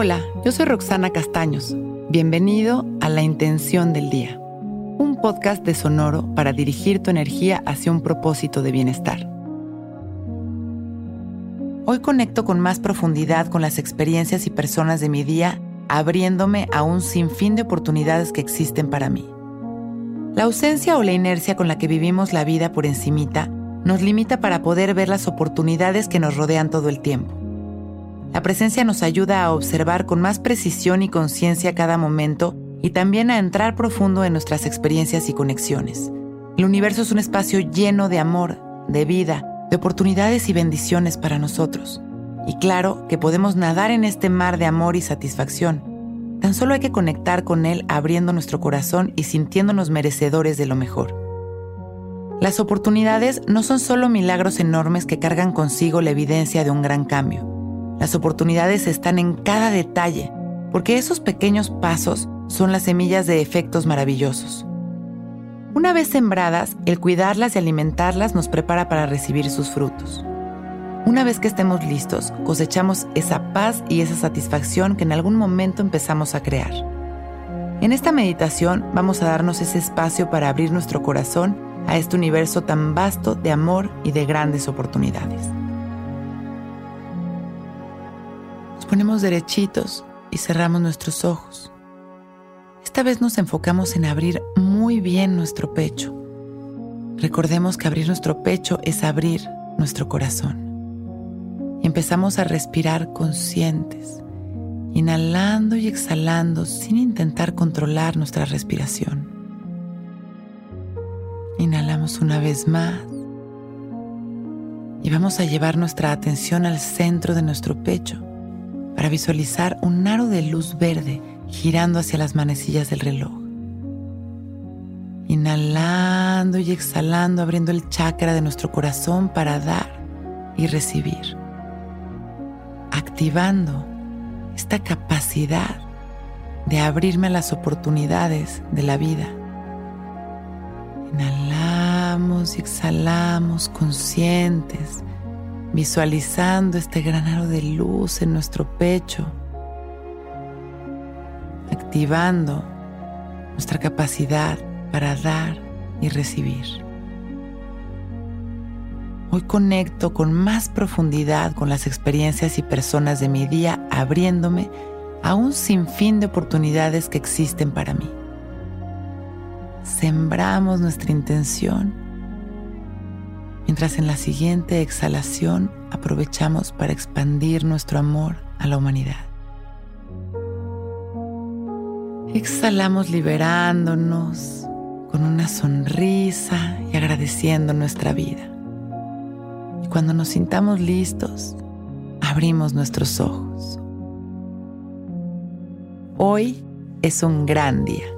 Hola, yo soy Roxana Castaños. Bienvenido a La Intención del Día, un podcast de Sonoro para dirigir tu energía hacia un propósito de bienestar. Hoy conecto con más profundidad con las experiencias y personas de mi día, abriéndome a un sinfín de oportunidades que existen para mí. La ausencia o la inercia con la que vivimos la vida por encimita nos limita para poder ver las oportunidades que nos rodean todo el tiempo. La presencia nos ayuda a observar con más precisión y conciencia cada momento y también a entrar profundo en nuestras experiencias y conexiones. El universo es un espacio lleno de amor, de vida, de oportunidades y bendiciones para nosotros. Y claro que podemos nadar en este mar de amor y satisfacción. Tan solo hay que conectar con él abriendo nuestro corazón y sintiéndonos merecedores de lo mejor. Las oportunidades no son solo milagros enormes que cargan consigo la evidencia de un gran cambio las oportunidades están en cada detalle, porque esos pequeños pasos son las semillas de efectos maravillosos. Una vez sembradas, el cuidarlas y alimentarlas nos prepara para recibir sus frutos. Una vez que estemos listos, cosechamos esa paz y esa satisfacción que en algún momento empezamos a crear. En esta meditación vamos a darnos ese espacio para abrir nuestro corazón a este universo tan vasto de amor y de grandes oportunidades. Ponemos derechitos y cerramos nuestros ojos. Esta vez nos enfocamos en abrir muy bien nuestro pecho. Recordemos que abrir nuestro pecho es abrir nuestro corazón. Empezamos a respirar conscientes, inhalando y exhalando sin intentar controlar nuestra respiración. Inhalamos una vez más y vamos a llevar nuestra atención al centro de nuestro pecho para visualizar un aro de luz verde girando hacia las manecillas del reloj. Inhalando y exhalando, abriendo el chakra de nuestro corazón para dar y recibir. Activando esta capacidad de abrirme a las oportunidades de la vida. Inhalamos y exhalamos conscientes visualizando este granado de luz en nuestro pecho, activando nuestra capacidad para dar y recibir. Hoy conecto con más profundidad con las experiencias y personas de mi día, abriéndome a un sinfín de oportunidades que existen para mí. Sembramos nuestra intención mientras en la siguiente exhalación aprovechamos para expandir nuestro amor a la humanidad. Exhalamos liberándonos con una sonrisa y agradeciendo nuestra vida. Y cuando nos sintamos listos, abrimos nuestros ojos. Hoy es un gran día.